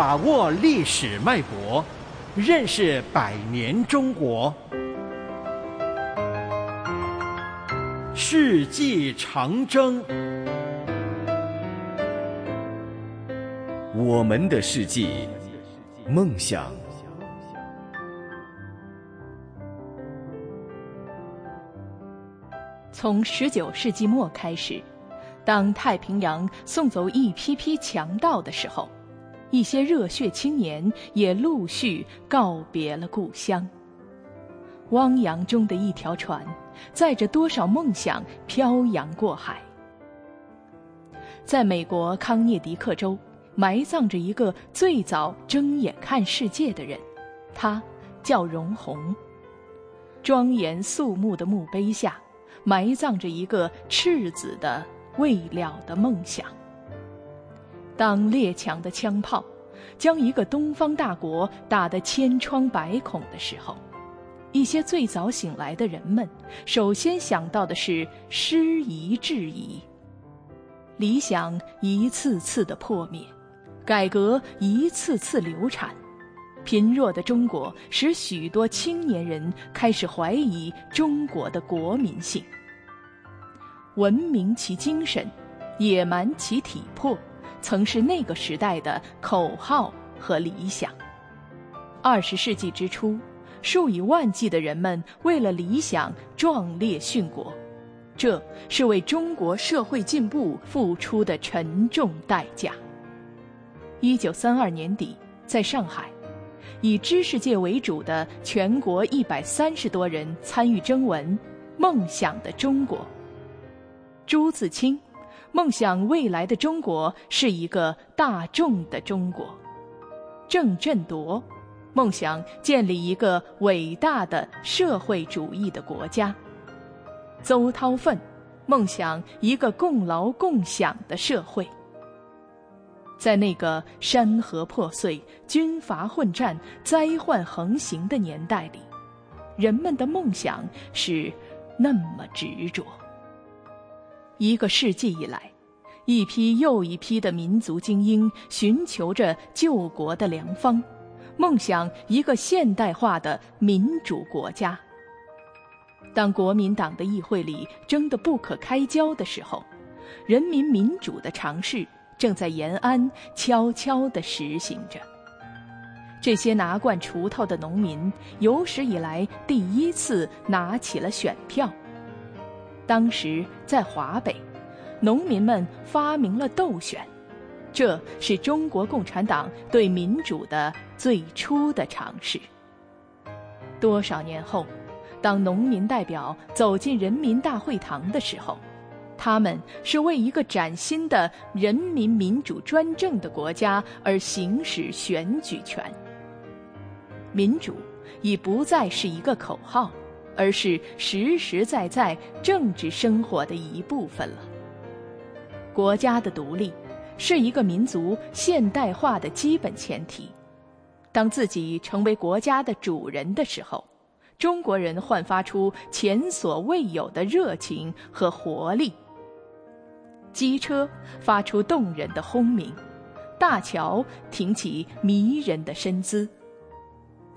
把握历史脉搏，认识百年中国。世纪长征，我们的世纪，梦想。从十九世纪末开始，当太平洋送走一批批强盗的时候，一些热血青年也陆续告别了故乡。汪洋中的一条船，载着多少梦想漂洋过海。在美国康涅狄克州，埋葬着一个最早睁眼看世界的人，他叫荣宏。庄严肃穆的墓碑下。埋葬着一个赤子的未了的梦想。当列强的枪炮将一个东方大国打得千疮百孔的时候，一些最早醒来的人们首先想到的是师夷制夷。理想一次次的破灭，改革一次次流产，贫弱的中国使许多青年人开始怀疑中国的国民性。文明其精神，野蛮其体魄，曾是那个时代的口号和理想。二十世纪之初，数以万计的人们为了理想壮烈殉国，这是为中国社会进步付出的沉重代价。一九三二年底，在上海，以知识界为主的全国一百三十多人参与征文《梦想的中国》。朱自清梦想未来的中国是一个大众的中国；郑振铎梦想建立一个伟大的社会主义的国家；邹韬奋梦想一个共劳共享的社会。在那个山河破碎、军阀混战、灾患横行的年代里，人们的梦想是那么执着。一个世纪以来，一批又一批的民族精英寻求着救国的良方，梦想一个现代化的民主国家。当国民党的议会里争得不可开交的时候，人民民主的尝试正在延安悄悄地实行着。这些拿惯锄头的农民有史以来第一次拿起了选票。当时在华北，农民们发明了斗选，这是中国共产党对民主的最初的尝试。多少年后，当农民代表走进人民大会堂的时候，他们是为一个崭新的人民民主专政的国家而行使选举权。民主已不再是一个口号。而是实实在在政治生活的一部分了。国家的独立是一个民族现代化的基本前提。当自己成为国家的主人的时候，中国人焕发出前所未有的热情和活力。机车发出动人的轰鸣，大桥挺起迷人的身姿。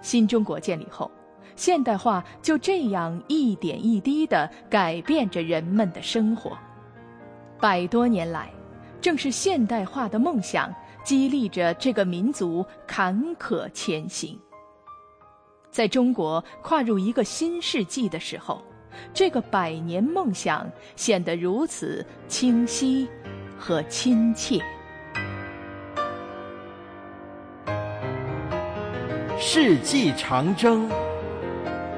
新中国建立后。现代化就这样一点一滴地改变着人们的生活。百多年来，正是现代化的梦想激励着这个民族坎坷前行。在中国跨入一个新世纪的时候，这个百年梦想显得如此清晰和亲切。世纪长征。